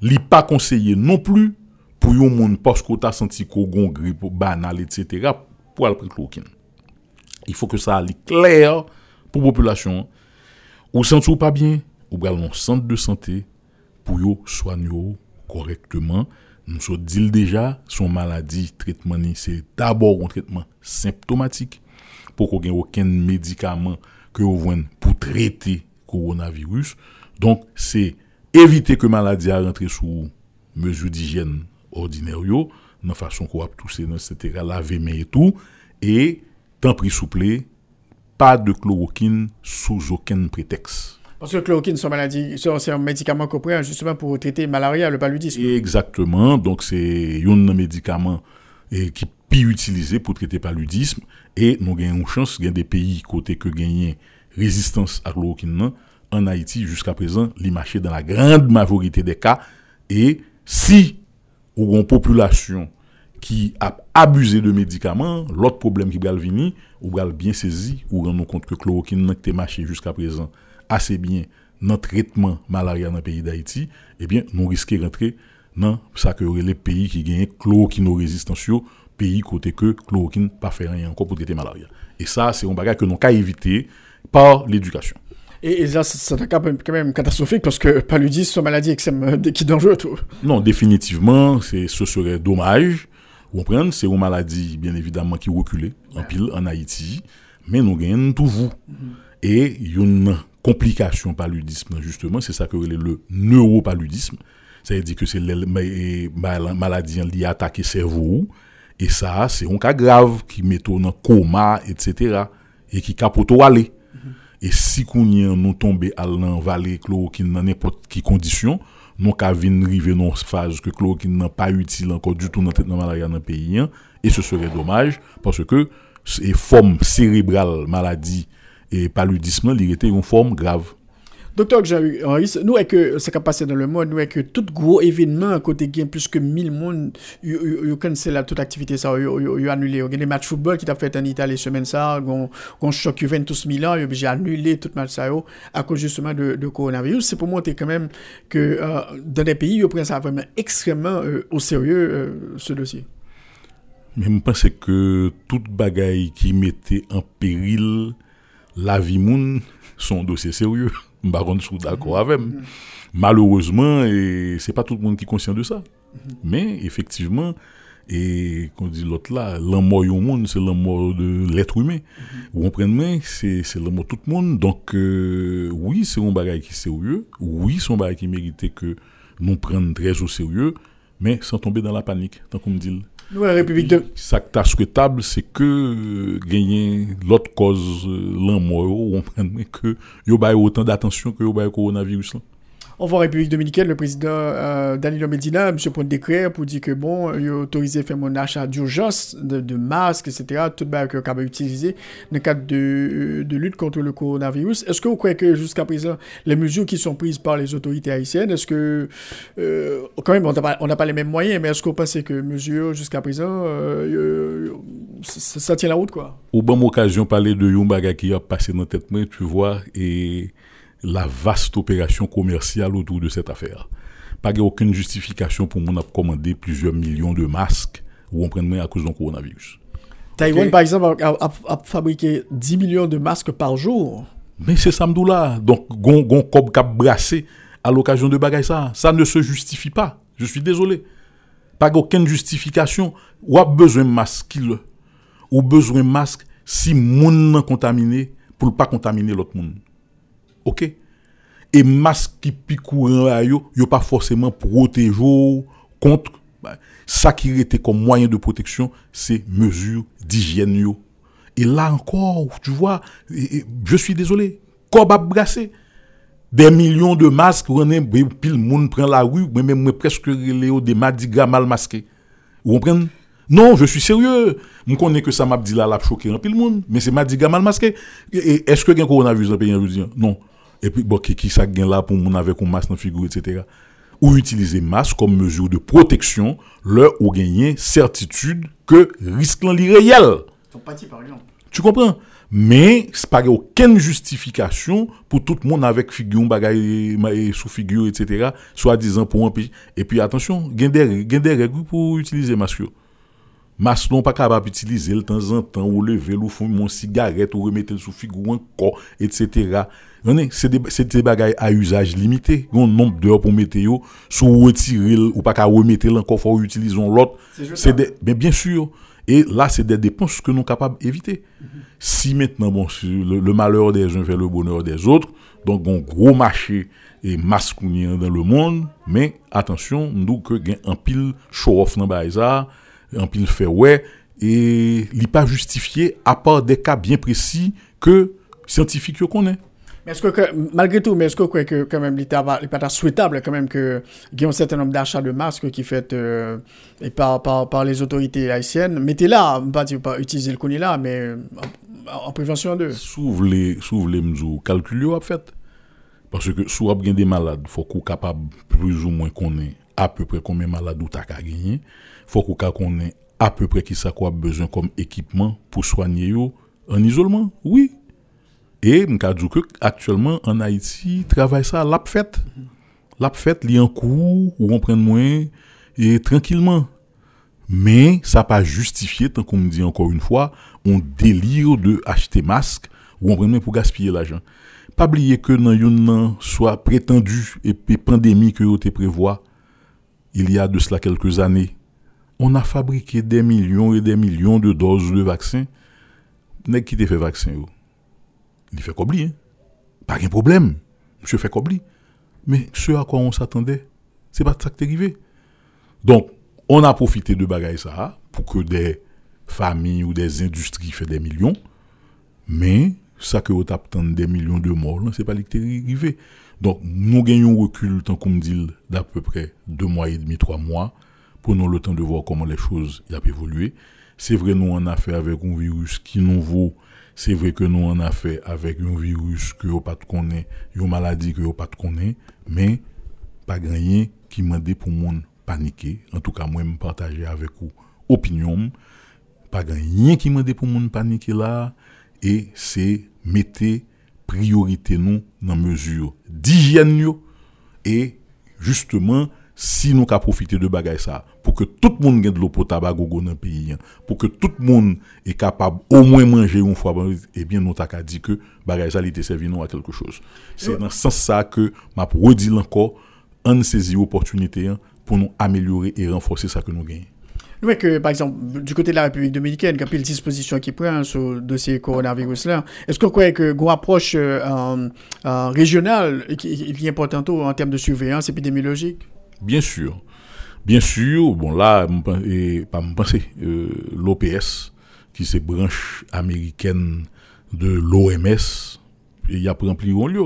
n'est pas conseillé non plus pour un monde parce qu'on a senti qu'on grippe banale, etc., pour aller prendre chloroquine il faut que ça aille clair pour la population. Ou sentez pas bien, ou allons un centre de santé pour yo soigner correctement. Nous sommes dit déjà, son maladie, traitement, c'est d'abord un traitement symptomatique pour qu'on ait aucun médicament que vous pour traiter coronavirus. Donc, c'est éviter que la maladie a rentré sous mesure d'hygiène ordinaire, de façon qu'on a tousser, etc., laver mains et tout, et tant pris souple, pas de chloroquine sous aucun prétexte. Parce que le chloroquine, c'est un médicament qu'on prend justement pour traiter malaria, le paludisme. Exactement. Donc, c'est un médicament qui peut utilisé pour traiter le paludisme. Et nous avons une chance, il y a des pays côté que gagner résistance à chloroquine. En Haïti, jusqu'à présent, les marchés dans la grande majorité des cas. Et si, ou une population qui a abusé de médicaments, l'autre problème qui va venir, ou va bien saisi, ou rendre compte que chloroquine n'a été marché jusqu'à présent assez bien dans le traitement malaria dans le pays d'Haïti, eh bien, nous risquons de rentrer dans ça que les pays qui gagnent chloroquine résistance, pays côté que chloroquine pas faire rien encore pour traiter malaria. Et ça, c'est un bagage que nous avons éviter par l'éducation. Et, là, c'est quand même catastrophique parce que paludisme, c'est une maladie qui est dangereuse. Tout. Non, définitivement, ce serait dommage. Vous comprenez C'est une maladie, bien évidemment, qui recule en pile en Haïti, mais nous gagnons tout vous. Mm-hmm. Et il y a une complication paludisme, justement, c'est ça que le neuropaludisme. Ça veut dire que c'est la maladie liée à attaquer le cerveau. Et ça, c'est un cas grave qui met en coma, etc. Et qui capote aller. Mm-hmm. Et si nous tombons à l'envaler chloroquine dans n'importe quelle condition, nous avons arrivé dans phase que chloroquine n'a pas utile encore du tout dans le traitement malaria dans le pays. Hein. et ce serait dommage parce que les formes cérébrales, maladie et paludisme, il était une forme grave. Docteur Jean-Henri, nous, que ce qui passé dans le monde, nous, que tout gros événement, à côté de plus que 1000 personnes, ils cancellent toute activité, ça, ils annulé. Il y a des matchs de football qui t'a fait en Italie semaine ça, qu'on choc Juventus Milan, ils ont obligé annuler tout match ça, à cause justement de, de coronavirus. C'est pour montrer quand même que euh, dans des pays, ils prennent ça vraiment extrêmement euh, au sérieux, euh, ce dossier. Mais je pense que toute bagaille qui mettait en péril la vie monde sont dossier sérieux. Je suis d'accord avec Malheureusement, et c'est pas tout le monde qui est conscient de ça. Mais effectivement, et qu'on dit l'autre là, l'amour au monde, c'est l'amour de l'être humain. Vous comprenez, c'est, c'est l'amour tout le monde. Donc, euh, oui, c'est un bagage qui est sérieux. Oui, c'est un bagage qui mérite que nous prenions très au sérieux, mais sans tomber dans la panique, tant qu'on me dit. Nous, la République de... Ça qui est souhaitable, c'est que euh, gagner l'autre cause, euh, l'amour, on prenne que y ait autant d'attention que y ait coronavirus. Voit en République dominicaine, le président euh, Danilo Medina, monsieur prend décret pour dire que bon, il a autorisé faire mon achat d'urgence de, masques, etc., tout le que va utiliser dans le cadre de, de, lutte contre le coronavirus. Est-ce que vous croyez que jusqu'à présent, les mesures qui sont prises par les autorités haïtiennes, est-ce que, euh, quand même, on n'a pas, les mêmes moyens, mais est-ce vous pensez que mesures jusqu'à présent, euh, ça, tient la route, quoi? Au bon occasion, parler de Yumbaga qui a passé dans tête, tu vois, et la vaste opération commerciale autour de cette affaire. Pas aucune justification pour mon commander plusieurs millions de masques ou on prenne à cause du coronavirus. Taïwan, par exemple, a, fabriqué 10 millions de masques par jour. Mais c'est samedi là. Donc, gon, gon cob cap brassé à l'occasion de bagaille ça. Ça ne se justifie pas. Je suis désolé. Pas aucune justification. Ou a besoin de masque ou besoin de masque si moun contaminé pour pas contaminer l'autre monde. OK Et masque qui pique courant yo, yo pas forcément protéger contre bah, ça qui était comme moyen de protection, c'est mesures d'hygiène Et là encore, tu vois, je suis désolé, comme a brassé des millions de masques, on pile monde prend la rue, mais même presque les des madigas mal masqués. Vous comprenez? Non, je suis sérieux. Je connais que ça m'a dit là, la choqué mais c'est madigas mal masqué. Est-ce que y a un coronavirus dans le pays Non. Et puis, bon, qui, qui ça gagne là pour mon avec un masque dans la figure, etc ou utiliser masque comme mesure de protection, leur ou gagner certitude que risque l'en réel. par exemple. Tu comprends? Mais c'est pas aucune justification pour tout le monde avec figure, bagaille, sous figure, etc. Soit disant pour un pays. Et puis attention, il y a des règles pour utiliser masque. Masque non pas capable d'utiliser de temps en temps, ou lever, ou fumer mon cigarette, ou remettre sous figure encore, etc. C'est des, des bagages à usage limité. Un nombre d'heures pour mettre sous retirer ou pas qu'à remettre encore, faut utiliser l'autre. Mais bien sûr. Et là, c'est des dépenses que nous sommes capables d'éviter. Si maintenant, bon, le, malheur des uns fait le bonheur des autres, donc un gros marché et masque dans le monde, mais attention, nous que un pile show-off dans ça, un pile fait ouais, et il n'est pas justifié à part des cas bien précis que scientifiques connaissent. Mais est-ce que, malgré tout, mais est-ce que que quand même l'État souhaitable quand même qu'il y ait un certain nombre d'achats de masques qui fait euh, et par, par, par, les autorités haïtiennes? Mettez là, pas pas utiliser le là, mais en, prévention de. S'ouvre les, les mesures, calculez à fait. Parce que si vous avez des malades, il faut qu'on capable plus ou moins qu'on ait à peu près combien de malades vous avez gagné. Il faut qu'on ait à peu près qui ça quoi besoin comme équipement pour soigner en isolement. Oui, et je actuellement en Haïti, travaille ça l'a fait. L'a fait, li en cours, ou on prend moins, et tranquillement. Mais ça pas justifié, tant qu'on me dit encore une fois, on délire de acheter masque, ou on prend pour gaspiller l'argent. Pas oublier que dans une soit prétendu et pandémie que vous prévoit, il y a de cela quelques années, on a fabriqué des millions et des millions de doses de vaccins. N'est qui te fait vaccin il fait comme hein? Pas de problème. Monsieur fait comme Mais ce à quoi on s'attendait, c'est pas ça qui est arrivé. Donc, on a profité de bagaille ça pour que des familles ou des industries fassent des millions. Mais ça que vous attendez des millions de morts, c'est pas ce qui est arrivé. Donc, nous gagnons un recul, tant qu'on dit, d'à peu près deux mois et demi, trois mois. Prenons le temps de voir comment les choses ont évolué. C'est vrai, nous, on a fait avec un virus qui nous vaut c'est vrai que nous en a fait avec un virus que vous pas connaît, une maladie que vous pas connaît, mais pas rien qui m'a dit pour monde paniquer. En tout cas, moi, me partager avec vous opinion. Pas rien qui m'a dit pour monde paniquer là. Et c'est mettre priorité nous dans mesure d'hygiène et justement si nous avons profité de bagay ça, pour que tout le monde ait de l'eau potable à gogo dans le pays, pour que tout le monde est capable au moins manger une fois, eh bien, nous avons dit que bagay ça, était servi nous à quelque chose. C'est dans ce sens ça que m'a redit encore, on saisit l'opportunité hein, pour nous améliorer et renforcer ça que nous gagnons. Oui, que par exemple, du côté de la République dominicaine, il y a disposition qui prend sur le dossier coronavirus-là. Est-ce que vous croyez que une approche euh, euh, régionale est importante en termes de surveillance épidémiologique? Bien sûr. Bien sûr, bon là, et pas me euh, l'OPS, qui c'est branche américaine de l'OMS, il y a rempli un lieu.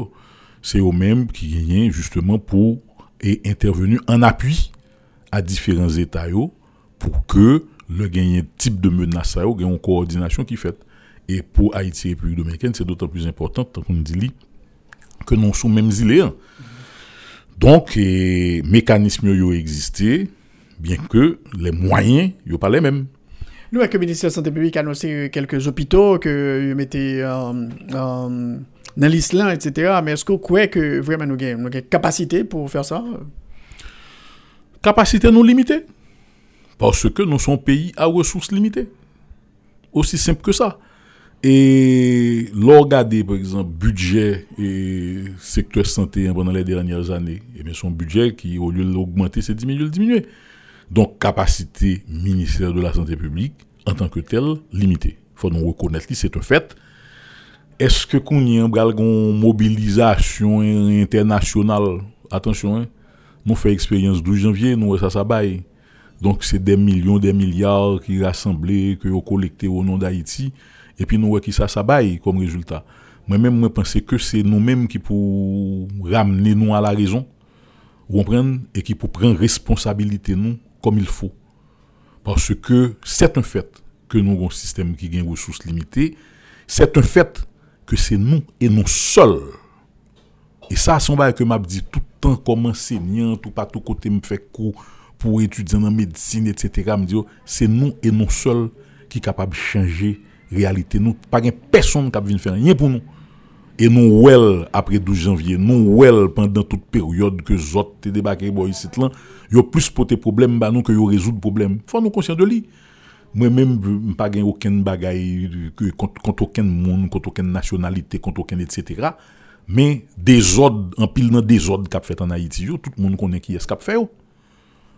C'est eux-mêmes qui gagnent justement pour et intervenu en appui à différents États pour que le gagné type de menace ait une coordination qui fait. Et pour Haïti et République dominicaine, c'est d'autant plus important, qu'on dit, que nous sommes mêmes îles. Hein. Donc, les mécanismes ont existé, bien que les moyens ne pas les mêmes. Nous, avec le ministère de la Santé publique, a annoncé quelques hôpitaux que mettait en, dans l'islam, etc. Mais est-ce que vous croyez que vraiment nous avons une capacité pour faire ça? Capacité non limitée. Parce que nous sommes un pays à ressources limitées. Aussi simple que ça. Et regarder, par exemple, budget et secteur santé pendant les dernières années, et eh bien son budget qui, au lieu de l'augmenter, c'est diminué, diminuer. Donc, capacité ministère de la Santé publique, en tant que telle, limitée. Il faut nous reconnaître que c'est un fait. Est-ce que qu'on y a une mobilisation internationale? Attention, hein, nous faisons expérience 12 janvier, nous, ça, ça baille. Donc, c'est des millions, des milliards qui rassemblés, qui ont collecté au nom d'Haïti. Et puis nous voyons qui ça, ça baille comme résultat. Moi-même, je pense que c'est nous-mêmes qui pour ramener nous à la raison, et qui pour prendre responsabilité nous comme il faut. Parce que c'est un fait que nous avons un système qui a des ressources limitées. C'est un fait que c'est nous et nous seuls. Et ça, c'est un que m'a dit tout le temps comme enseignant, tout pas tout côté me fait cours pour étudier en médecine, etc. c'est nous et nous seuls qui sommes capables de changer réalité. Nous, pas personne qui vient faire rien pour nous. Et nous, well, après 12 janvier, nous, well, pendant toute période que Zot te débarqué ici, là, y a plus pour tes problèmes, bah, nous, que y résoudre problème. Faut nous conscient de lui. Moi-même, pas aucun bagaille contre, aucun monde, contre aucune nationalité, contre aucun, etc. Mais des ordres, en pile dans des ordres qu'a fait en Haïti, tout le monde connaît qui est ce qu'a fait.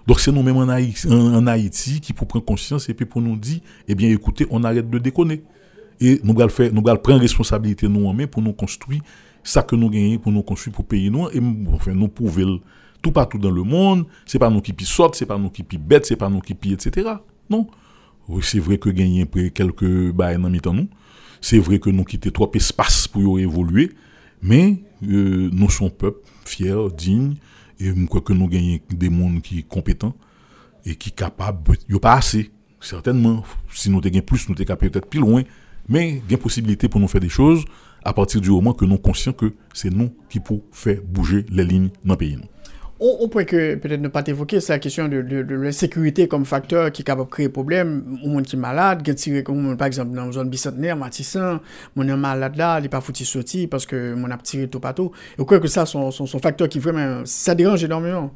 Donc c'est nous-mêmes en Haïti, qui pour prendre conscience et puis pour nous dire, eh bien écoutez, on arrête de déconner. Et nous allons faire, nous prendre responsabilité nous en main pour nous construire ça que nous gagnons, pour nous construire pour payer nous et enfin, nous prouver tout partout dans le monde. C'est pas nous qui ce c'est pas nous qui pi bête, c'est pas nous qui pi etc. Non. C'est vrai que gagner quelques bails dans mi-temps nous. C'est vrai que nous quittons trop espace pour évoluer, mais euh, nous sommes peuple fier, digne et je crois que nous gagnons des mondes qui sont compétents et qui sont capables, il pas assez, certainement. Si nous avons plus, nous sommes peut-être plus loin. Mais il y a possibilité pour nous faire des choses à partir du moment que nous sommes conscients que c'est nous qui pouvons faire bouger les lignes dans le pays. On, pourrait que peut-être ne pas évoquer, c'est la question de, de, l'insécurité comme facteur qui est capable de créer problème. Au monde qui est malade, par exemple dans une zone bicentenaire, Matissan, mon est malade là, il n'est pas foutu sortir parce que mon a tiré tout partout. Et crois que ça, sont son, facteur qui vraiment, ça dérange énormément.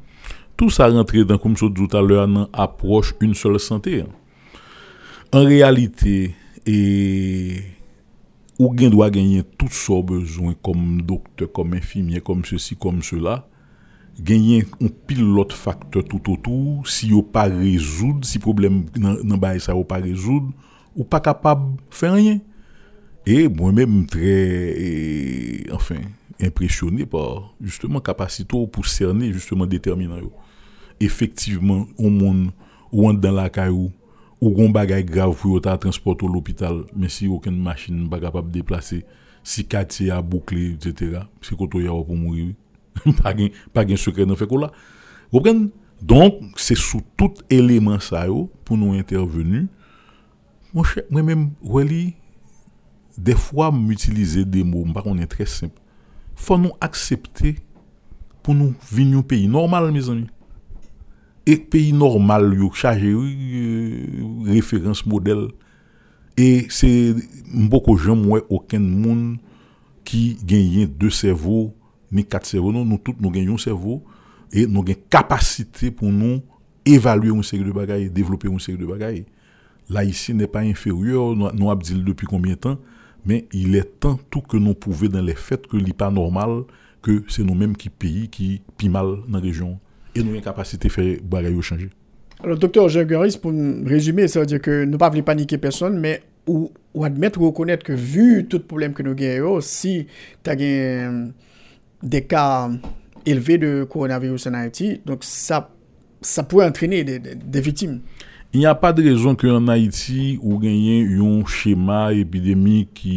Tout ça rentre dans, comme je disais tout à l'heure, dans approche une seule santé. En réalité, et ou doit gagner tout son besoin comme docteur, comme infirmier, comme ceci, comme cela gagner un pilote facteur tout autour. Si vous pas résoudre si problème dans bail ça ou pas résoudre ou pas capable faire rien. Et moi-même très enfin impressionné par justement capacité pour cerner justement déterminant effectivement au monde ou dans la caillou ou un bagage grave pour transporter à l'hôpital mais si aucune machine pas capable de déplacer si quartier a bouclé etc c'est quand il y a pas de pas secret dans fait là. Donc c'est sous tout élément ça pour nous intervenir. Moi même des fois m'utiliser des mots pas on est très simple. Faut nous accepter pour nous vivre un pays normal mes amis. Et pays normal yo chargé euh, référence modèle et c'est beaucoup gens moi aucun monde qui gagne deux cerveaux ni quatre cerveaux, nous, nous tous nous gagnons un cerveau et nous avons une capacité pour nous évaluer une série de bagailles, développer une série de bagailles. Là, ici, n'est pas inférieur, nous, avons dit depuis combien de temps, mais il est temps tout que nous pouvons dans les faits que n'est pas normal, que c'est nous-mêmes qui payons, qui payons mal dans la région. Et nous avons une capacité de faire bagailles changer. Alors, docteur Jean pour résumer, ça veut dire que nous ne pas paniquer personne, mais ou, admettre ou reconnaître que vu tout le problème que nous avons, si tu as des cas élevés de coronavirus en Haïti. Donc ça, ça pourrait entraîner des, victimes. Il n'y a pas de raison qu'en Haïti, ou gagne un schéma épidémique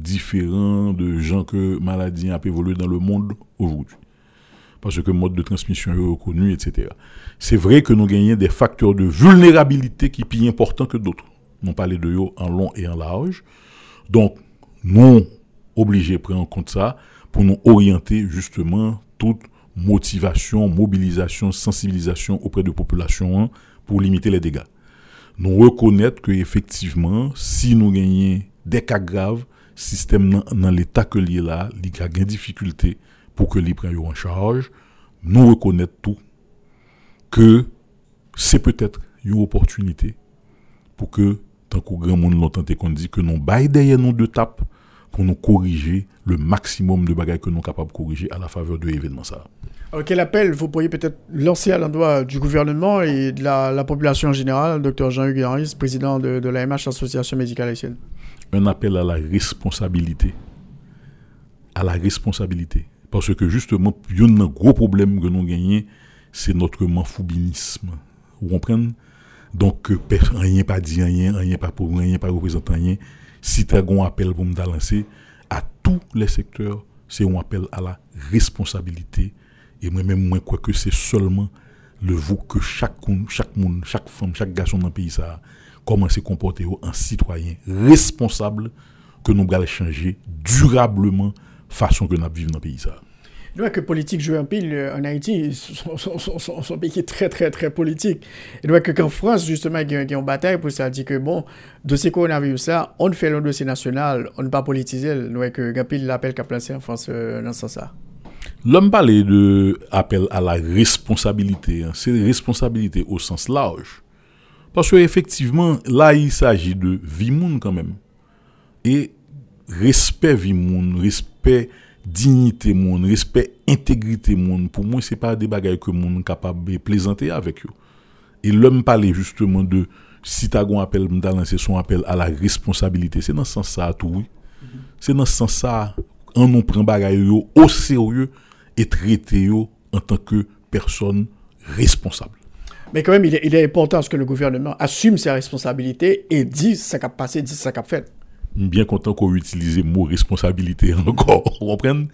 différent de gens que maladie a évolué dans le monde aujourd'hui. Parce que le mode de transmission est reconnu, etc. C'est vrai que nous gagnons des facteurs de vulnérabilité qui sont plus importants que d'autres. Nous parlons de eux en long et en large. Donc, nous obligés de prendre en compte ça pour nous orienter justement toute motivation, mobilisation, sensibilisation auprès de la population hein, pour limiter les dégâts. Nous reconnaître que effectivement, si nous gagnons des cas graves, système dans l'état que est là, il a des difficultés pour que les prenne en charge. Nous reconnaître tout que c'est peut-être une opportunité pour que, tant qu'au grand monde longtemps qu'on dit que nous baillons derrière nous de tape pour nous corriger le maximum de bagages que nous sommes capables de corriger à la faveur de l'événement ça. Alors, quel appel vous pourriez peut-être lancer à l'endroit du gouvernement et de la, population en général, docteur Jean-Hugues Henry, président de, de l'AMH, Association médicale haïtienne? Un appel à la responsabilité. À la responsabilité. Parce que justement, il y a un gros problème que nous gagnons, c'est notre manfoubinisme. Vous comprenez? Donc, rien pas dit rien, rien pas pour rien, pas représentant rien. Si tu as un appel pour me lancer, à tous les secteurs, c'est un appel à la responsabilité. Et moi-même, moi, crois que c'est seulement le vous que chaque, chaque chaque femme, chaque garçon dans le pays, ça commence à se comporter en citoyen responsable que nous allons changer durablement façon que nous vivons dans le pays. Il que politique joue un pile euh, en Haïti, son, son, son, pays est très, très, très politique. Il doit que qu'en France, justement, il y a une bataille pour ça, dit que bon, dossier coronavirus, ça, on fait le dossier national, on ne pas politiser. Il doit que Gapil l'appel qu'a placé en France euh, dans ce sens-là. L'homme parlait de appel à la responsabilité. Hein. C'est responsabilité au sens large. Parce qu'effectivement, là, il s'agit de vie quand même. Et respect vie respect dignité respect intégrité pour moi, c'est pas des bagages que monde capable de plaisanter avec eux. Et l'homme parlait justement de si tu as un appel c'est son appel à la responsabilité. C'est dans ce sens ça tout oui. C'est dans ce sens ça on nous prend bagaille au sérieux et traiter en tant que personne responsable. Mais quand même, il est, il est important que le gouvernement assume ses responsabilités et dise ce qu'a passé, dise ce qu'a fait bien content qu'on utilise le mot responsabilité encore, vous comprenez?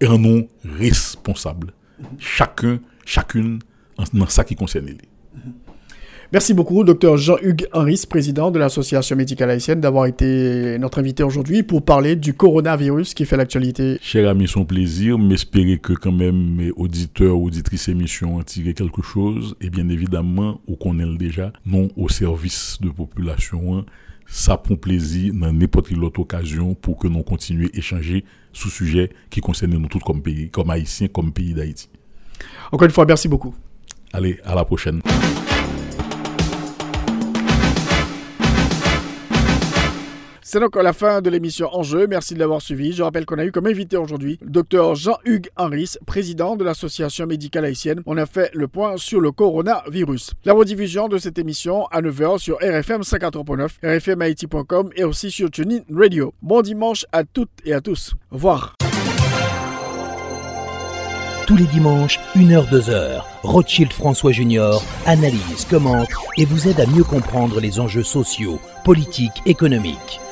Et un nom responsable. Chacun, chacune, dans ça qui concerne les. Merci beaucoup, docteur Jean-Hugues Henris, président de l'Association médicale haïtienne, d'avoir été notre invité aujourd'hui pour parler du coronavirus qui fait l'actualité. Cher ami, son plaisir. M'espérer que quand même mes auditeurs, auditrices émissions ont tiré quelque chose. Et bien évidemment, on connaît déjà, non au service de population ça prend plaisir dans n'importe quelle autre occasion pour que nous continuions à échanger sur sujet qui concerne nous tous comme pays, comme haïtiens, comme pays d'Haïti. Encore une fois, merci beaucoup. Allez, à la prochaine. C'est donc la fin de l'émission Enjeu. Merci de l'avoir suivi. Je rappelle qu'on a eu comme invité aujourd'hui le docteur Jean-Hugues Henris, président de l'Association médicale haïtienne. On a fait le point sur le coronavirus. La rediffusion de cette émission à 9h sur RFM 54.9, rfmhaïti.com et aussi sur TuneIn Radio. Bon dimanche à toutes et à tous. Au revoir. Tous les dimanches, 1h-2h, Rothschild François Junior analyse, commente et vous aide à mieux comprendre les enjeux sociaux, politiques, économiques.